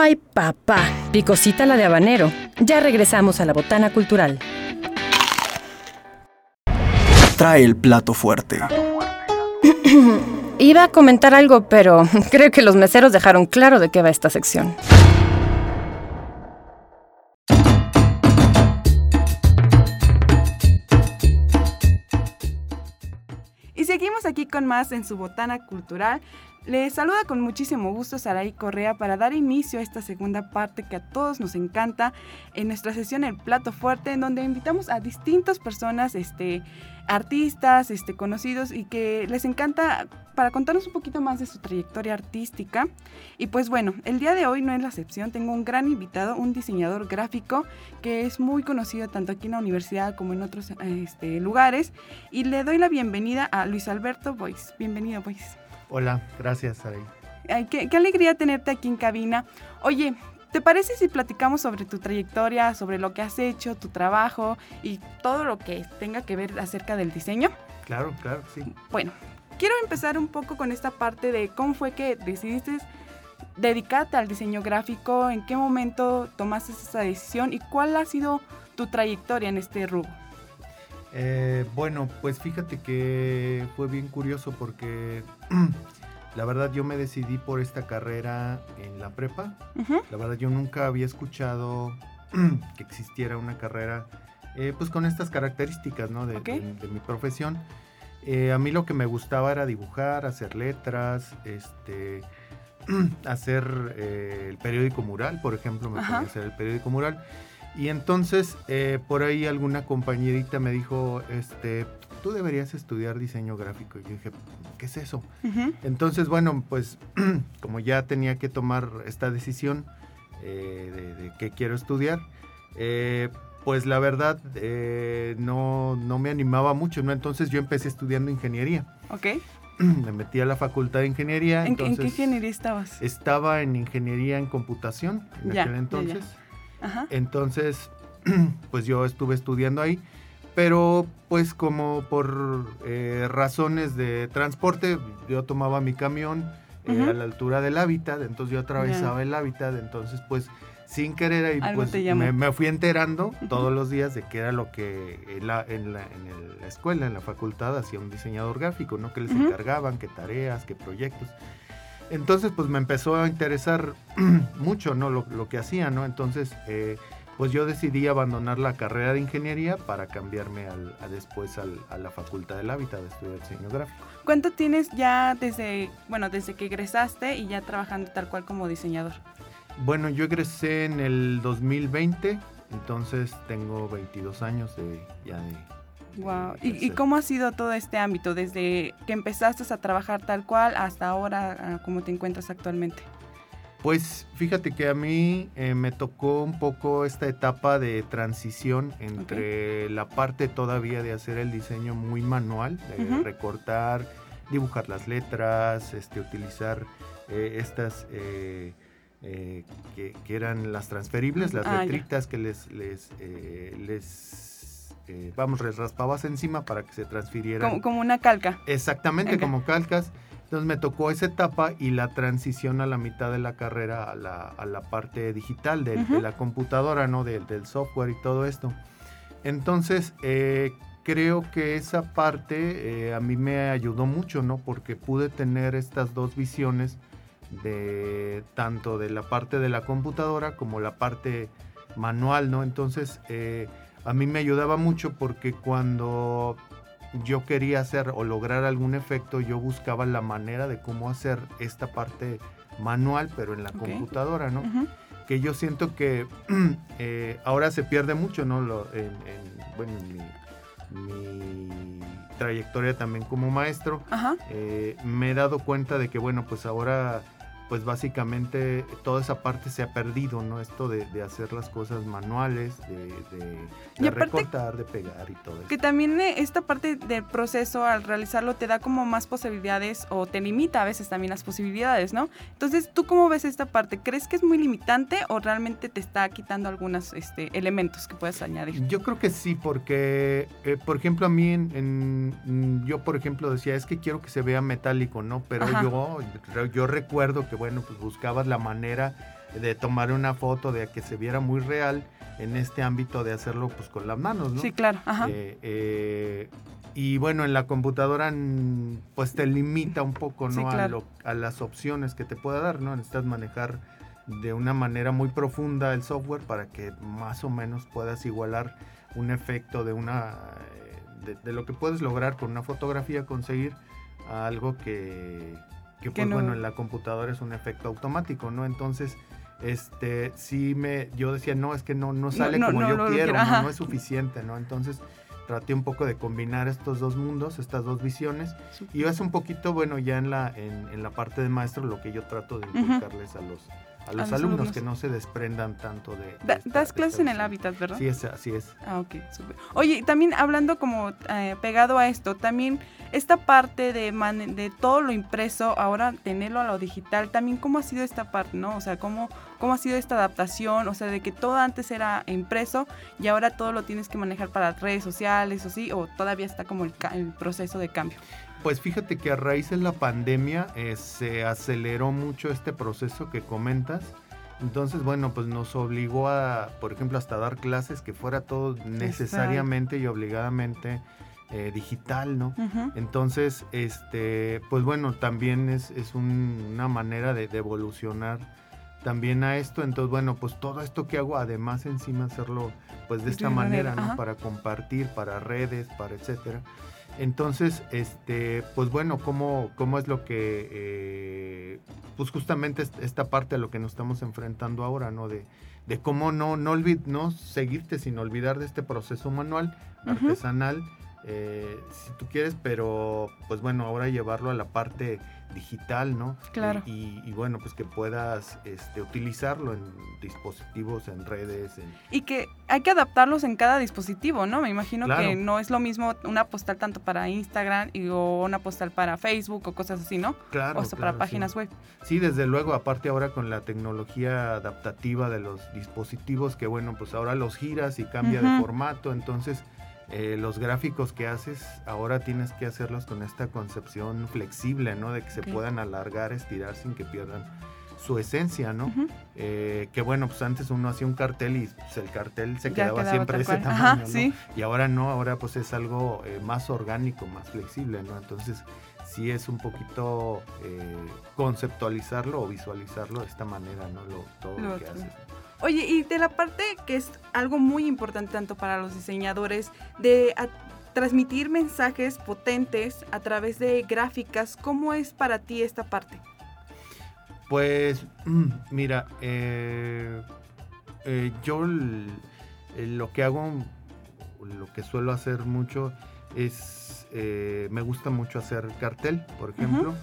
Ay, papá, picosita la de habanero. Ya regresamos a la botana cultural. Trae el plato fuerte. Iba a comentar algo, pero creo que los meseros dejaron claro de qué va esta sección. Y seguimos aquí con más en su botana cultural. Les saluda con muchísimo gusto Saraí Correa para dar inicio a esta segunda parte que a todos nos encanta en nuestra sesión El Plato Fuerte, en donde invitamos a distintas personas, este, artistas, este, conocidos y que les encanta para contarnos un poquito más de su trayectoria artística. Y pues bueno, el día de hoy no es la excepción, tengo un gran invitado, un diseñador gráfico que es muy conocido tanto aquí en la universidad como en otros este, lugares. Y le doy la bienvenida a Luis Alberto Bois. Bienvenido, Bois. Hola, gracias, Saray. Ay, qué, qué, alegría tenerte aquí en cabina. Oye, ¿te parece si platicamos sobre tu trayectoria, sobre lo que has hecho, tu trabajo y todo lo que tenga que ver acerca del diseño? Claro, claro, sí. Bueno, quiero empezar un poco con esta parte de cómo fue que decidiste dedicarte al diseño gráfico, en qué momento tomaste esa decisión y cuál ha sido tu trayectoria en este rubro. Eh, bueno, pues fíjate que fue bien curioso porque la verdad yo me decidí por esta carrera en la prepa. Uh -huh. La verdad yo nunca había escuchado que existiera una carrera eh, pues con estas características ¿no? de, okay. de, de mi profesión. Eh, a mí lo que me gustaba era dibujar, hacer letras, este, hacer eh, el periódico mural, por ejemplo, me ponía hacer el periódico mural. Y entonces eh, por ahí alguna compañerita me dijo, este, tú deberías estudiar diseño gráfico. Y yo dije, ¿qué es eso? Uh -huh. Entonces, bueno, pues como ya tenía que tomar esta decisión eh, de, de, qué quiero estudiar, eh, pues la verdad eh, no, no, me animaba mucho, ¿no? Entonces yo empecé estudiando ingeniería. Ok. Me metí a la facultad de ingeniería. ¿En, entonces, ¿en qué ingeniería estabas? Estaba en ingeniería en computación en ya, aquel entonces. Ya, ya. Ajá. Entonces, pues yo estuve estudiando ahí, pero pues como por eh, razones de transporte, yo tomaba mi camión uh -huh. a la altura del hábitat, entonces yo atravesaba el hábitat, entonces pues sin querer ahí pues me, me, fui enterando todos los días de qué era lo que en la, en la, en la escuela, en la facultad hacía un diseñador gráfico, ¿no? Que les uh -huh. encargaban, qué tareas, qué proyectos. Entonces pues me empezó a interesar mucho, ¿no? Lo, lo que hacía, ¿no? Entonces eh, pues yo decidí abandonar la carrera de ingeniería para cambiarme al, a después al, a la facultad del hábitat de estudiar diseño gráfico. ¿Cuánto tienes ya desde, bueno, desde que egresaste y ya trabajando tal cual como diseñador? Bueno, yo egresé en el 2020, entonces tengo 22 años de ya de... Wow. ¿Y, ¿Y, cómo ha sido todo este ámbito desde que empezaste a trabajar tal cual hasta ahora, cómo te encuentras actualmente? Pues fíjate que a mí eh, me tocó un poco esta etapa de transición entre okay. la parte todavía de hacer el diseño muy manual, de uh -huh. recortar, dibujar las letras, este, utilizar eh, estas... Eh, eh, que, que, eran las transferibles, las ah, letritas ya. que les, les, les eh, vamos, les raspabas encima para que se transfirieran. Como, como una calca. Exactamente, okay. como calcas. Entonces me tocó esa etapa y la transición a la mitad de la carrera a la, a la parte digital de, uh -huh. de, la computadora, ¿no? De, del software y todo esto. Entonces, eh, creo que esa parte eh, a mí me ayudó mucho, ¿no? Porque pude tener estas dos visiones de tanto de la parte de la computadora como la parte manual, ¿no? Entonces, eh, a mí me ayudaba mucho porque cuando yo quería hacer o lograr algún efecto, yo buscaba la manera de cómo hacer esta parte manual, pero en la okay. computadora, ¿no? Uh -huh. Que yo siento que eh, ahora se pierde mucho, ¿no? Lo, en, en, bueno, en mi, mi, trayectoria también como maestro, uh -huh. eh, me he dado cuenta de que, bueno, pues ahora pues básicamente toda esa parte se ha perdido, ¿no? Esto de, de hacer las cosas manuales, de, de, de recortar, de pegar y todo eso. Que también eh, esta parte del proceso al realizarlo te da como más posibilidades o te limita a veces también las posibilidades, ¿no? Entonces, ¿tú cómo ves esta parte? ¿Crees que es muy limitante o realmente te está quitando algunos este, elementos que puedes añadir? Yo creo que sí, porque, eh, por ejemplo, a mí, en, en, yo por ejemplo decía, es que quiero que se vea metálico, ¿no? Pero yo, yo recuerdo que bueno, pues buscabas la manera de tomar una foto, de que se viera muy real en este ámbito de hacerlo pues con las manos, ¿no? Sí, claro. Ajá. Eh, eh, y bueno, en la computadora pues te limita un poco, Sí, ¿no? a, claro. lo- a las opciones que te pueda dar, ¿no? Necesitas manejar de una manera muy profunda el software para que más o menos puedas igualar un efecto de una eh, de, de lo que puedes lograr con una fotografía conseguir a algo que, que, pues no- bueno en la computadora es un efecto automático no entonces este sí me yo decía no es que no no sale no, como yo quiero quiero, no, es suficiente no entonces traté un poco de combinar estos dos mundos estas dos visiones y es un poquito bueno ya en la en, en la parte de maestro lo que yo trato de inculcarles a los a los, los alumnos, alumnos. que no se desprendan tanto de, de Da- esta- das clases en el hábitat, ¿verdad? sí es así es Ah, ok, súper. Oye, también hablando como eh, pegado a esto, también esta parte de, man- de todo lo impreso, ahora tenerlo a lo digital, también cómo ha sido esta parte, ¿no? O sea, cómo, cómo ha sido esta adaptación, o sea, de que todo antes era impreso y ahora todo lo tienes que manejar para redes sociales o sí, o todavía está como el, ca- el proceso de cambio. Pues fíjate que a raíz de la pandemia eh, se aceleró mucho este proceso que comentas. Entonces, bueno, pues nos obligó a, por ejemplo, hasta dar clases que fuera todo necesariamente y obligadamente eh, digital, ¿no? Entonces, este, pues bueno, también es, es un- una manera de, de evolucionar también a esto. Entonces, bueno, pues todo esto que hago, además encima hacerlo pues de esta manera, manera, ¿no? ajá. Para compartir, para redes, para etcétera. Entonces, este, pues bueno, ¿cómo, cómo es lo que, eh, pues justamente es- esta parte a lo que nos estamos enfrentando ahora, ¿no? De, de cómo no, no, olvid- no seguirte sin olvidar de este proceso manual, artesanal, eh, si tú quieres, pero pues bueno, ahora llevarlo a la parte digital, ¿no? Claro. Y, y- y, bueno, pues que puedas este, utilizarlo en dispositivos, en redes, en, Y que hay que adaptarlos en cada dispositivo, ¿no? Me imagino Claro. que no es lo mismo una postal tanto para Instagram y, o una postal para Facebook o cosas así, ¿no? claro, o claro, para sí. páginas web. Sí, desde luego, aparte ahora con la tecnología adaptativa de los dispositivos, que bueno, pues ahora los giras y cambia de formato, entonces eh, los gráficos que haces ahora tienes que hacerlos con esta concepción flexible, ¿no? De que se puedan alargar, estirar sin que pierdan su esencia, ¿no? Eh, que bueno, pues antes uno hacía un cartel y pues, el cartel se quedaba, quedaba siempre tal ese tamaño, Ajá, ¿no? sí. Y ahora no, ahora pues es algo eh, más orgánico, más flexible, ¿no? Entonces sí es un poquito eh, conceptualizarlo o visualizarlo de esta manera, ¿no? Lo, todo lo, Lo que haces. Oye, y de la parte que es algo muy importante tanto para los diseñadores, de transmitir mensajes potentes a través de gráficas, ¿cómo es para ti esta parte? Pues, mira, eh, eh, yo eh, lo que hago, lo que suelo hacer mucho es, eh, me gusta mucho hacer cartel, por ejemplo.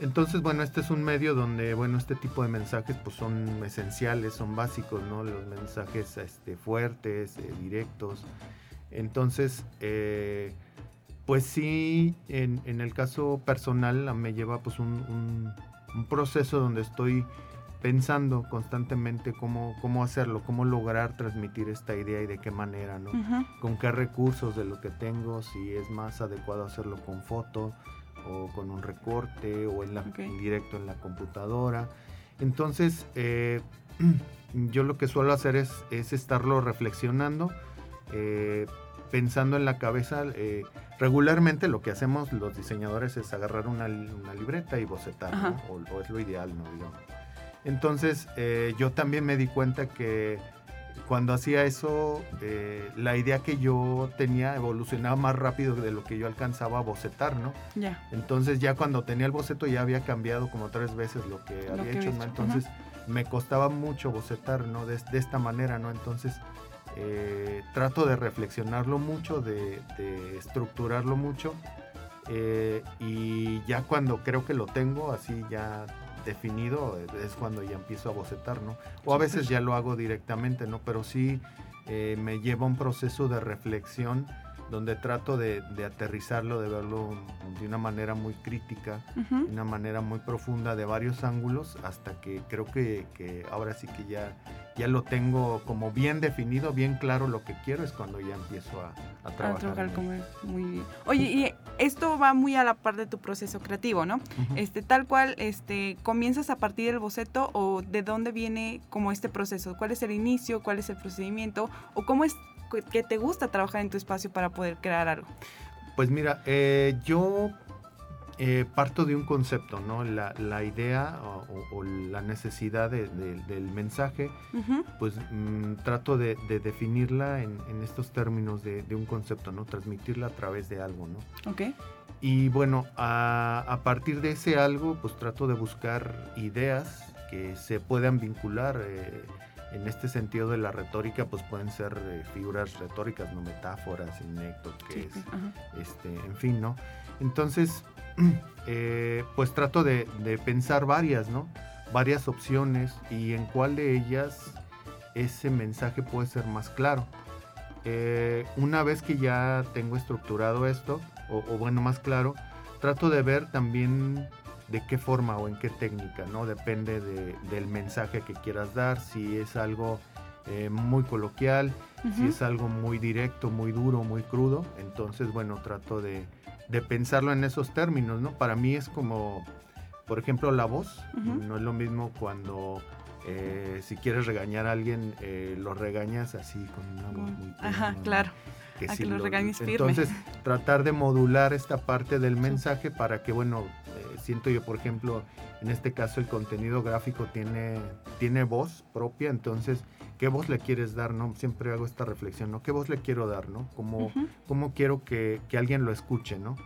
Entonces, bueno, este es un medio donde, bueno, este tipo de mensajes pues son esenciales, son básicos, ¿no? Los mensajes este, fuertes, eh, directos. Entonces, eh, pues sí, en, en el caso personal me lleva pues un, un- un proceso donde estoy pensando constantemente cómo, cómo hacerlo, cómo lograr transmitir esta idea y de qué manera, ¿no? Con qué recursos de lo que tengo, si es más adecuado hacerlo con foto o con un recorte o en, la, en directo en la computadora. Entonces, eh, yo lo que suelo hacer es, es estarlo reflexionando, eh, pensando en la cabeza. eh, regularmente lo que hacemos los diseñadores es agarrar una, una libreta y bocetar, ¿no? O, o es lo ideal, ¿no? Digamos. Entonces, yo también me di cuenta que cuando hacía eso, eh, la idea que yo tenía evolucionaba más rápido de lo que yo alcanzaba a bocetar, ¿no? Ya. Entonces ya cuando tenía el boceto ya había cambiado como tres veces lo que Lo había que hecho, ¿no? Entonces me costaba mucho bocetar, ¿no? De, de esta manera, ¿no? Entonces eh, trato de reflexionarlo mucho, de, de estructurarlo mucho eh, y ya cuando creo que lo tengo así ya definido eh, es cuando ya empiezo a bocetar, ¿no? O a veces ya lo hago directamente, ¿no? Pero sí eh, me lleva un proceso de reflexión donde trato de, de aterrizarlo, de verlo de una manera muy crítica, de una manera muy profunda, de varios ángulos, hasta que creo que, que ahora sí que ya, ya lo tengo como bien definido, bien claro lo que quiero, es cuando ya empiezo a, a A trabajar. trabajar como muy bien. Oye, y esto va muy a la par de tu proceso creativo, ¿no? Este, tal cual, este, comienzas a partir del boceto o de dónde viene como este proceso, cuál es el inicio, cuál es el procedimiento o cómo es que- te gusta trabajar en tu espacio para poder crear algo. Pues mira, eh, yo eh, parto de un concepto, ¿no? La, la idea o, o- o la necesidad de- de- del mensaje, pues mm, trato de, de definirla en, en estos términos de, de un concepto, ¿no? Transmitirla a través de algo, ¿no? Ok. Y bueno, a, a partir de ese algo, pues trato de buscar ideas que se puedan vincular. eh, en este sentido de la retórica, pues pueden ser eh, figuras retóricas, no metáforas, Sí, anécdotas, sí, ajá. este, en fin, ¿no? Entonces, eh, pues trato de, de pensar varias, ¿no? Varias opciones y en cuál de ellas ese mensaje puede ser más claro. Eh, una vez que ya tengo estructurado esto, o, o bueno, más claro, trato de ver también de qué forma o en qué técnica, ¿no? Depende de- del mensaje que quieras dar, si es algo eh, muy coloquial, si es algo muy directo, muy duro, muy crudo, entonces, bueno, trato de, de pensarlo en esos términos, ¿no? Para mí es como, por ejemplo, la voz, no es lo mismo cuando... eh, si quieres regañar a alguien, eh, lo regañas así con una voz muy Ajá, claro. que A si que lo regañes firme. Entonces, tratar de modular esta parte del mensaje para que, bueno, siento yo, por ejemplo, en este caso el contenido gráfico tiene, tiene voz propia, entonces, ¿qué voz le quieres dar, no? Siempre hago esta reflexión, ¿no? ¿Qué voz le quiero dar, no? ¿Cómo, cómo quiero que, que alguien lo escuche, no?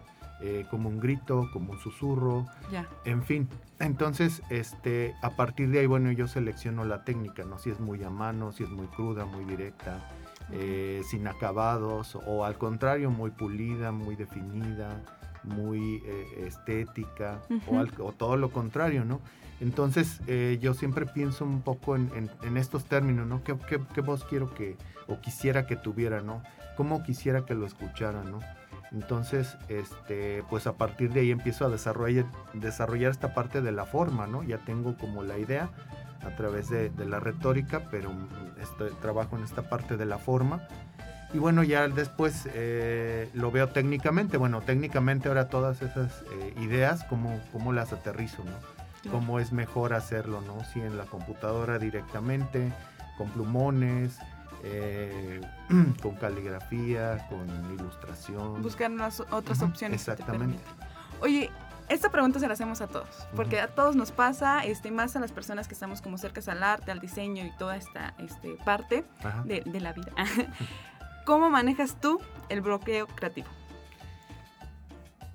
Eh, como un grito, como un susurro, Ya. en fin. Entonces, este, a partir de ahí, bueno, yo selecciono la técnica, ¿no? Si es muy a mano, si es muy cruda, muy directa, eh, sin acabados, o al contrario, muy pulida, muy definida, muy eh, estética, Ujú. o, al- o todo lo contrario, ¿no? Entonces, eh, yo siempre pienso un poco en, en- en estos términos, ¿no? ¿Qué, qué, qué voz quiero que, o quisiera que tuviera, ¿no? ¿Cómo quisiera que lo escuchara, ¿no? Entonces, este, pues a partir de ahí empiezo a desarrollar, desarrollar esta parte de la forma, ¿no? Ya tengo como la idea a través de, de la retórica, pero mm, estoy, trabajo en esta parte de la forma. Y bueno, ya después eh, lo veo técnicamente. Bueno, técnicamente ahora todas esas eh, ideas, ¿cómo, ¿cómo las aterrizo, no? Claro. Cómo es mejor hacerlo, ¿no? Si en la computadora directamente, con plumones, eh, con caligrafía, con ilustración. Buscar unas otras opciones. exactamente. Oye, esta pregunta se la hacemos a todos, porque a todos nos pasa, este, más a las personas que estamos como cercas al arte, al diseño y toda esta este, parte de, de la vida. ¿Cómo manejas tú el bloqueo creativo?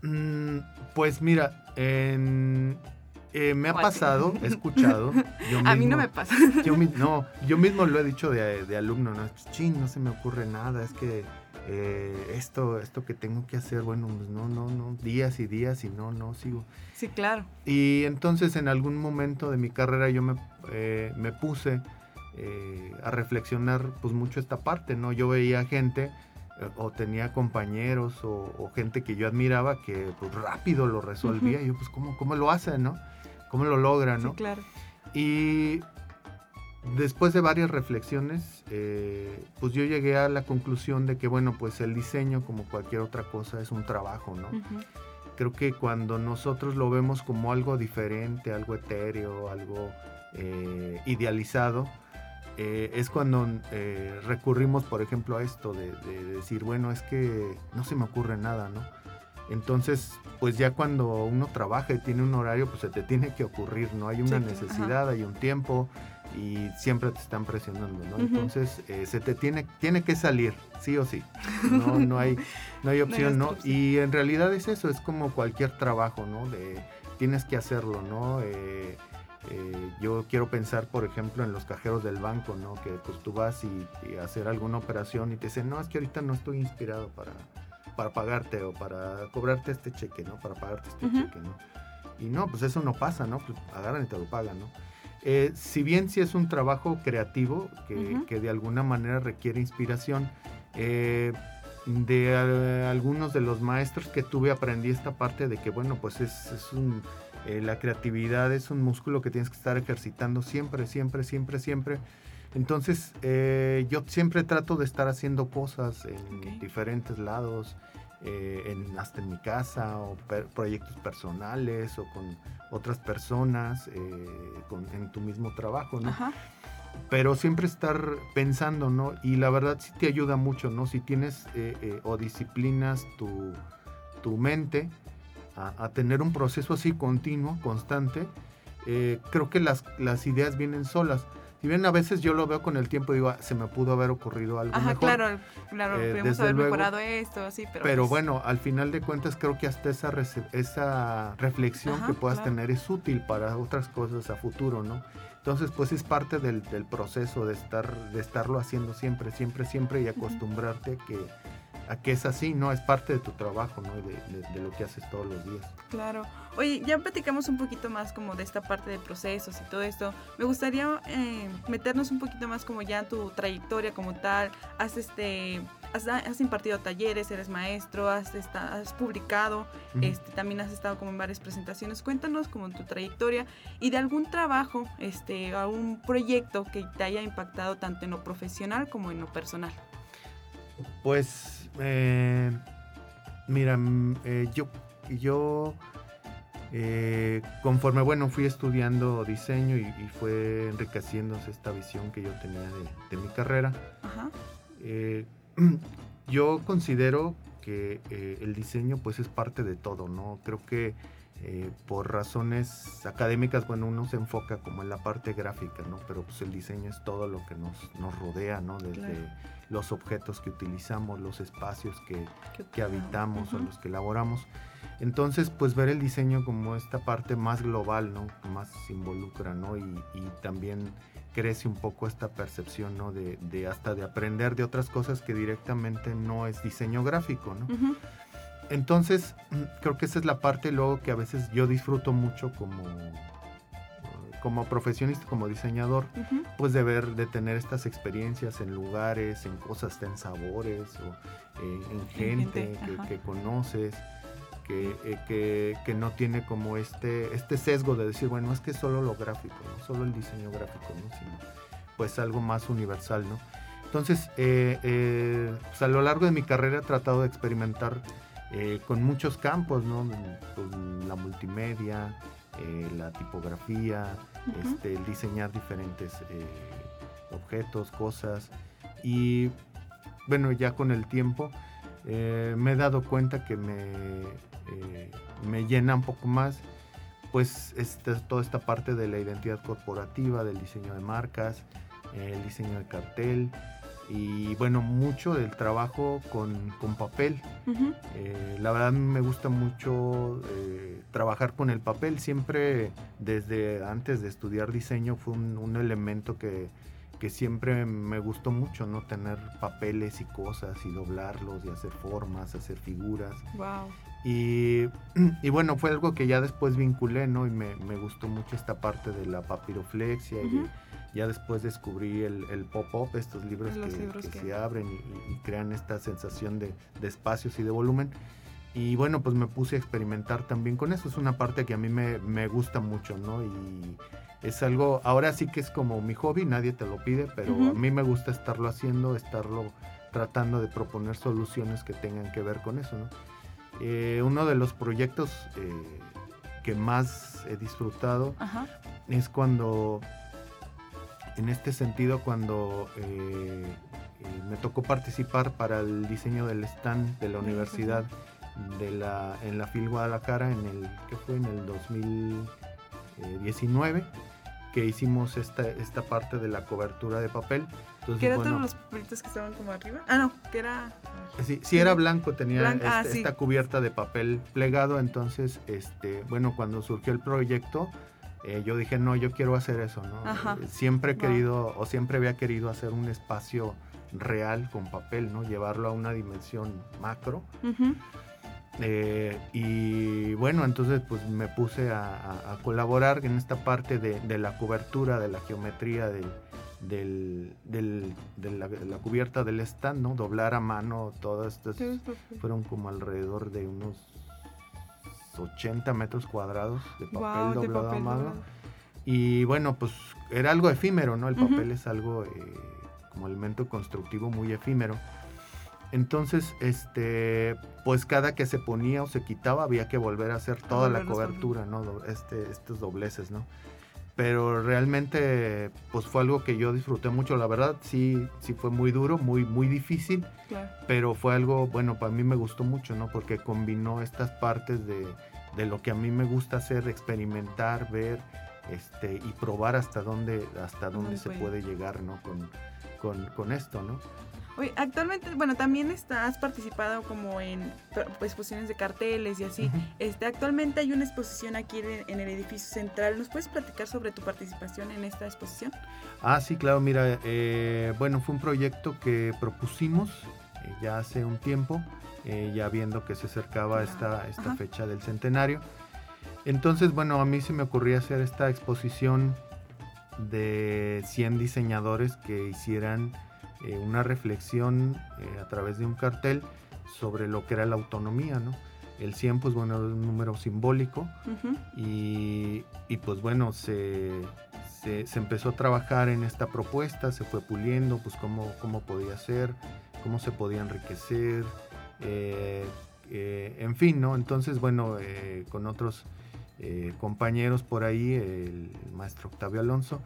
Mm, pues mira, en- eh, me ha pasado, he escuchado. yo A mí no me pasa. Yo, no, yo mismo lo he dicho de, de alumno, ¿no? Chin, no se me ocurre nada, es que eh, esto, esto que tengo que hacer, bueno, pues no, no, no, días y días y no, no, sigo. Sí, claro. Y entonces en algún momento de mi carrera yo me, eh, me puse eh, a reflexionar pues mucho esta parte, ¿no? Yo veía gente eh, o tenía compañeros o, o gente que yo admiraba que pues rápido lo resolvía y yo pues ¿cómo, cómo lo hacen, no? ¿Cómo lo logran, no? Sí, claro. Y después de varias reflexiones, eh, pues yo llegué a la conclusión de que, bueno, pues el diseño, como cualquier otra cosa, es un trabajo, ¿no? Creo que cuando nosotros lo vemos como algo diferente, algo etéreo, algo eh, idealizado, eh, es cuando eh, recurrimos, por ejemplo, a esto de, de decir, bueno, es que no se me ocurre nada, ¿no? Entonces, pues ya cuando uno trabaja y tiene un horario, pues se te tiene que ocurrir, ¿no? Hay una Sí, necesidad, hay un tiempo y siempre te están presionando, ¿no? Entonces, eh, se te tiene, tiene que salir, sí o sí. No, no hay, no hay opción, ¿no? Y en realidad es eso, es como cualquier trabajo, ¿no? De tienes que hacerlo, ¿no? Eh, eh, yo quiero pensar, por ejemplo, en los cajeros del banco, ¿no? Que pues tú vas y, y hacer alguna operación y te dicen, no, es que ahorita no estoy inspirado para, para pagarte o para cobrarte este cheque, ¿no? Para pagarte este Ujú. cheque, ¿no? Y no, pues eso no pasa, ¿no? Pues agarran y te lo pagan, ¿no? Eh, si bien sí es un trabajo creativo que, Ujú. que de alguna manera requiere inspiración, eh, de eh, algunos de los maestros que tuve aprendí esta parte de que, bueno, pues es, es un, eh, la creatividad es un músculo que tienes que estar ejercitando siempre, siempre, siempre, siempre, Entonces, eh, yo siempre trato de estar haciendo cosas en diferentes lados, eh, en, hasta en mi casa, o per- proyectos personales, o con otras personas, con- en tu mismo trabajo, ¿no? Ajá. pero siempre estar pensando, ¿no? Y la verdad sí te ayuda mucho, ¿no? Si tienes o disciplinas tu, tu mente a, a tener un proceso así continuo, constante, eh, creo que las, las ideas vienen solas. Si bien a veces yo lo veo con el tiempo y digo, "Ah, se me pudo haber ocurrido algo Ajá, mejor. claro, claro, Eh, desde haber luego. mejorado esto, así, pero... Pero pues, bueno, al final de cuentas creo que hasta esa, esa reflexión Ajá, que puedas claro. tener es útil para otras cosas a futuro, ¿no? Entonces, pues es parte del, del proceso de estar, de estarlo haciendo siempre, siempre, siempre y acostumbrarte a que, a que es así, ¿no? Es parte de tu trabajo, ¿no? De, de- de lo que haces todos los días. Claro. Oye, ya platicamos un poquito más como de esta parte de procesos y todo esto. Me gustaría eh, meternos un poquito más como ya en tu trayectoria como tal. Has este has, has impartido talleres, eres maestro, has, esta- has publicado, este, también has estado como en varias presentaciones. Cuéntanos como tu trayectoria y de algún trabajo, este, algún proyecto que te haya impactado tanto en lo profesional como en lo personal. Pues, eh, mira, mm, eh, yo, yo eh, conforme, bueno, fui estudiando diseño y, y fue enriqueciéndose esta visión que yo tenía de, de mi carrera. Ajá. Eh, yo considero que eh, el diseño pues es parte de todo, ¿no? Creo que eh, por razones académicas, bueno, uno se enfoca como en la parte gráfica, ¿no? Pero pues el diseño es todo lo que nos, nos rodea, ¿no? Desde Claro. Los objetos que utilizamos, los espacios que, ¿Qué que habitamos o los que elaboramos. Entonces, pues ver el diseño como esta parte más global, ¿no? Más involucra, ¿no? Y, y también crece un poco esta percepción, ¿no? De, de hasta de aprender de otras cosas que directamente no es diseño gráfico, ¿no? Entonces, creo que esa es la parte luego que a veces yo disfruto mucho como, como profesionista, como diseñador, Ujú. pues de ver, de tener estas experiencias en lugares, en cosas, en sabores o eh, en gente, gente, que, que conoces, que, eh, que, que no tiene como este, este sesgo de decir, bueno, es que solo lo gráfico, no solo el diseño gráfico, ¿no? sino pues algo más universal, ¿no? Entonces, eh, eh, pues a lo largo de mi carrera he tratado de experimentar eh, con muchos campos, ¿no? Con la multimedia, eh, la tipografía, este, el diseñar diferentes eh, objetos, cosas. Y bueno, ya con el tiempo eh, me he dado cuenta que me, me llena un poco más pues este, toda esta parte de la identidad corporativa, del diseño de marcas, el diseño de cartel y bueno, mucho del trabajo con, con papel. Eh, la verdad me gusta mucho eh, trabajar con el papel. Siempre desde antes de estudiar diseño fue un, un elemento que, que siempre me gustó mucho, ¿no? Tener papeles y cosas y doblarlos y hacer formas, hacer figuras. Wow. Y, y bueno, fue algo que ya después vinculé, ¿no? Y me, me gustó mucho esta parte de la papiroflexia y ya después descubrí el, el pop-up, estos libros, que, libros que que- se abren y, y- y crean esta sensación de, de espacios y de volumen. Y bueno, pues me puse a experimentar también con eso. Es una parte que a mí me, me gusta mucho, ¿no? Y es algo, ahora sí que es como mi hobby, nadie te lo pide, pero a mí me gusta estarlo haciendo, estarlo tratando de proponer soluciones que tengan que ver con eso, ¿no? Eh, uno de los proyectos eh, que más he disfrutado Ajá. es cuando, en este sentido, cuando eh, eh, me tocó participar para el diseño del stand de la universidad de la, en la FIL Guadalajara, en el, que fue en el 2019, que hicimos esta, esta parte de la cobertura de papel. Entonces, ¿Que eran bueno, todos los papelitos que estaban como arriba? Ah, no, que era... Sí, sí era blanco, tenía ah, este- sí. esta cubierta de papel plegado, entonces, este, bueno, cuando surgió el proyecto, eh, yo dije, no, yo quiero hacer eso, ¿no? Ajá. Eh, Siempre he querido, o siempre había querido hacer un espacio real con papel, ¿no? Llevarlo a una dimensión macro. Ujú. Eh, y bueno, entonces pues me puse a, a- a colaborar en esta parte de, de la cobertura, de la geometría del, del- del- de, la, de la cubierta del stand, ¿no? Doblar a mano todas estas, fueron como alrededor de unos 80 metros cuadrados de papel de doblado papel a mano. doblado. Y bueno, pues era algo efímero, ¿no? El papel es algo eh, como elemento constructivo muy efímero. Entonces, este, pues cada que se ponía o se quitaba había que volver a hacer toda la cobertura, ¿no? Este, estos dobleces, ¿no? Pero realmente, pues fue algo que yo disfruté mucho. La verdad, sí, sí fue muy duro, muy, muy difícil. Pero fue algo, bueno, para mí me gustó mucho, ¿no? Porque combinó estas partes de, de lo que a mí me gusta hacer, experimentar, ver, este, y probar hasta dónde, hasta dónde se puede llegar, ¿no? Con, con, con esto, ¿no? Oye, actualmente, bueno, también has participado como en exposiciones de carteles y así. este, actualmente hay una exposición aquí en, el edificio central. ¿Nos puedes platicar sobre tu participación en esta exposición? Ah, sí, claro, mira, eh, bueno, fue un proyecto que propusimos eh, ya hace un tiempo, eh, ya viendo que se acercaba esta, esta fecha del centenario. Entonces, bueno, a mí se me ocurría hacer esta exposición de 100 diseñadores que hicieran eh, una reflexión eh, a través de un cartel sobre lo que era la autonomía, ¿no? El 100, pues bueno, es un número simbólico y, pues bueno, se, se, empezó a trabajar en esta propuesta, se fue puliendo, pues cómo, cómo podía ser, cómo se podía enriquecer, eh, en fin, ¿no? Entonces, bueno, con otros compañeros por ahí, el, maestro Octavio Alonso,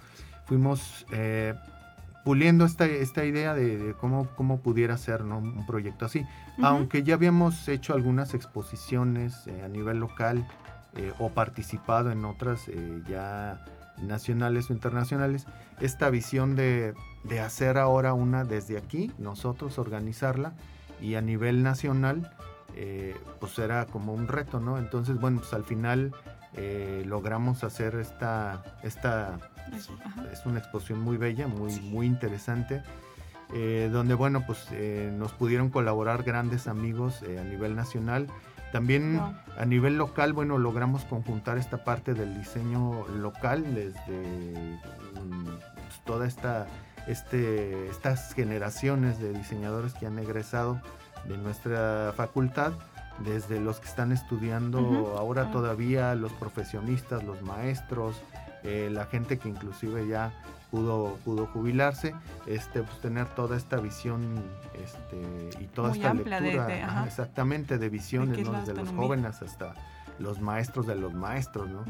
fuimos puliendo esta, esta idea de, cómo, cómo pudiera ser un proyecto así. Aunque ya habíamos hecho algunas exposiciones eh, a nivel local eh, o participado en otras eh, ya nacionales o internacionales, esta visión de, de, hacer ahora una desde aquí, nosotros organizarla y a nivel nacional, pues era como un reto, ¿no? Entonces, bueno, pues al final logramos hacer esta, esta es una exposición muy bella, muy, muy interesante. Eh, donde bueno pues eh, nos pudieron colaborar grandes amigos eh, a nivel nacional. También a nivel local bueno logramos conjuntar esta parte del diseño local desde mm, pues, toda esta este, estas generaciones de diseñadores que han egresado de nuestra facultad desde los que están estudiando ahora todavía los profesionistas los maestros eh, la gente que inclusive ya pudo, pudo jubilarse, este, pues tener toda esta visión este, y toda esta lectura, exactamente, de visiones, desde los jóvenes hasta los maestros de los maestros, ¿no?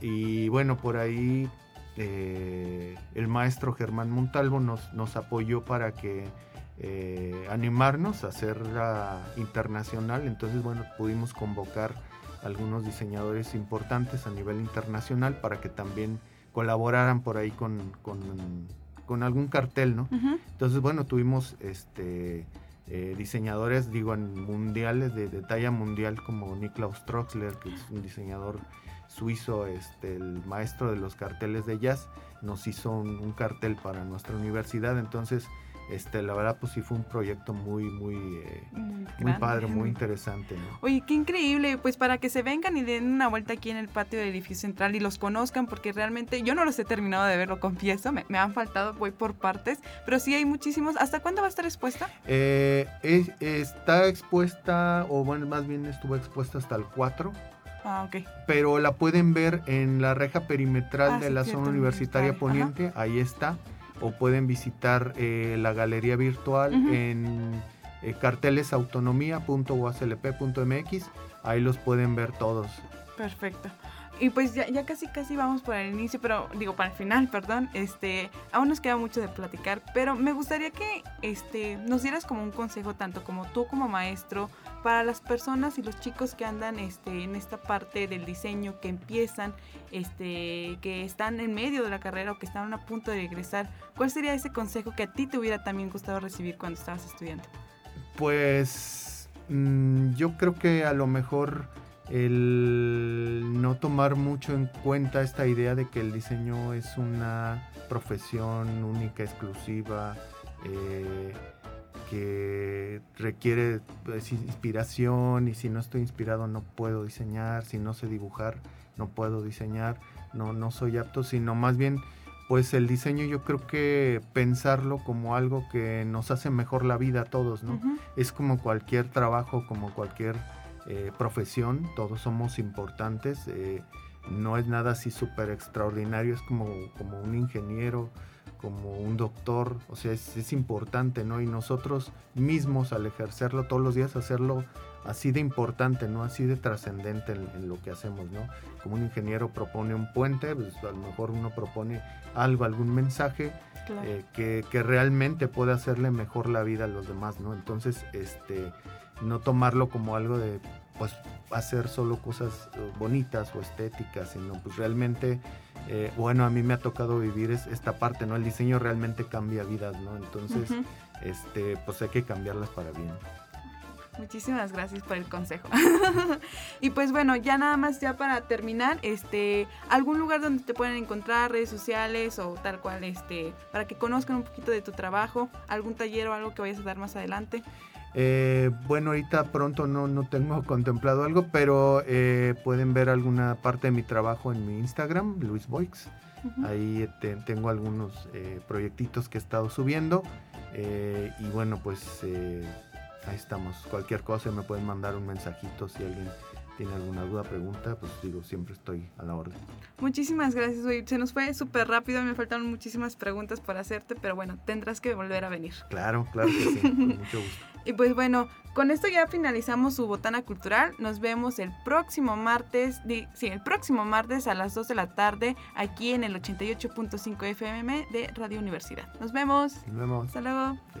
y bueno, por ahí eh, el maestro Germán Montalvo nos, nos apoyó para que eh, animarnos a hacerla internacional, entonces bueno, pudimos convocar algunos diseñadores importantes a nivel internacional para que también colaboraran por ahí con, con, algún cartel, ¿no? Entonces, bueno, tuvimos este eh, diseñadores, digo, mundiales, de, talla mundial, como Niklaus Troxler, que es un diseñador suizo, este, el maestro de los carteles de jazz, nos hizo un cartel para nuestra universidad, entonces este, la verdad, pues sí fue un proyecto muy, muy, eh, muy, padre, muy interesante. Oye, qué increíble, pues para que se vengan y den una vuelta aquí en el patio del edificio central y los conozcan, porque realmente yo no los he terminado de ver, lo confieso, me, han faltado, voy por partes, pero sí hay muchísimos. ¿Hasta cuándo va a estar expuesta? Eh, está expuesta, o bueno, más bien estuvo expuesta hasta el 4. Ah, ok. Pero la pueden ver en la reja perimetral ah, de la zona universitaria poniente, ahí está o pueden visitar eh, la galería virtual en eh, cartelesautonomía.uaslp.mx. Ahí los pueden ver todos. Perfecto. Y pues ya, ya, casi casi vamos por el inicio, pero digo para el final, perdón. Este, aún nos queda mucho de platicar, pero me gustaría que este nos dieras como un consejo tanto como tú como maestro para las personas y los chicos que andan este en esta parte del diseño que empiezan este que están en medio de la carrera o que están a punto de regresar. ¿Cuál sería ese consejo que a ti te hubiera también gustado recibir cuando estabas estudiando? Pues mm, yo creo que a lo mejor el no tomar mucho en cuenta esta idea de que el diseño es una profesión única, exclusiva, eh, que requiere pues, inspiración y si no estoy inspirado no puedo diseñar, si no sé dibujar no puedo diseñar, no, no soy apto, sino más bien pues el diseño yo creo que pensarlo como algo que nos hace mejor la vida a todos, ¿no? Es como cualquier trabajo, como cualquier eh, profesión, todos somos importantes. Eh, no es nada así súper extraordinario, es como, como un ingeniero, como un doctor, o sea, es, importante, ¿no? Y nosotros mismos al ejercerlo todos los días, hacerlo así de importante, ¿no? Así de trascendente en, lo que hacemos, ¿no? Como un ingeniero propone un puente, pues a lo mejor uno propone algo, algún mensaje eh, que, que, realmente puede hacerle mejor la vida a los demás, ¿no? Entonces, este, no tomarlo como algo de, pues, hacer solo cosas eh, bonitas o estéticas, sino pues realmente, eh, bueno, a mí me ha tocado vivir esta parte, ¿no? El diseño realmente cambia vidas, ¿no? Entonces, este, pues hay que cambiarlas para bien. Muchísimas gracias por el consejo. y pues bueno, ya nada más ya para terminar, este, algún lugar donde te pueden encontrar, redes sociales o tal cual, este, para que conozcan un poquito de tu trabajo, algún taller o algo que vayas a dar más adelante. Eh, bueno, ahorita pronto no, no tengo contemplado algo, pero eh, pueden ver alguna parte de mi trabajo en mi Instagram, Luis Boix. Ahí tengo algunos eh, proyectitos que he estado subiendo. y bueno, pues ahí estamos. Cualquier cosa me pueden mandar un mensajito si alguien tiene alguna duda, pregunta, pues digo, siempre estoy a la orden. Muchísimas gracias, güey. Se nos fue súper rápido, me faltaron muchísimas preguntas para hacerte, pero bueno, tendrás que volver a venir. Claro, claro que sí, con mucho gusto. Y pues bueno, con esto ya finalizamos su botana cultural. Nos vemos el próximo martes, sí, el próximo martes a las 2 de la tarde aquí en el 88.5 FM de Radio Universidad. Nos vemos. Nos vemos. Hasta luego. Si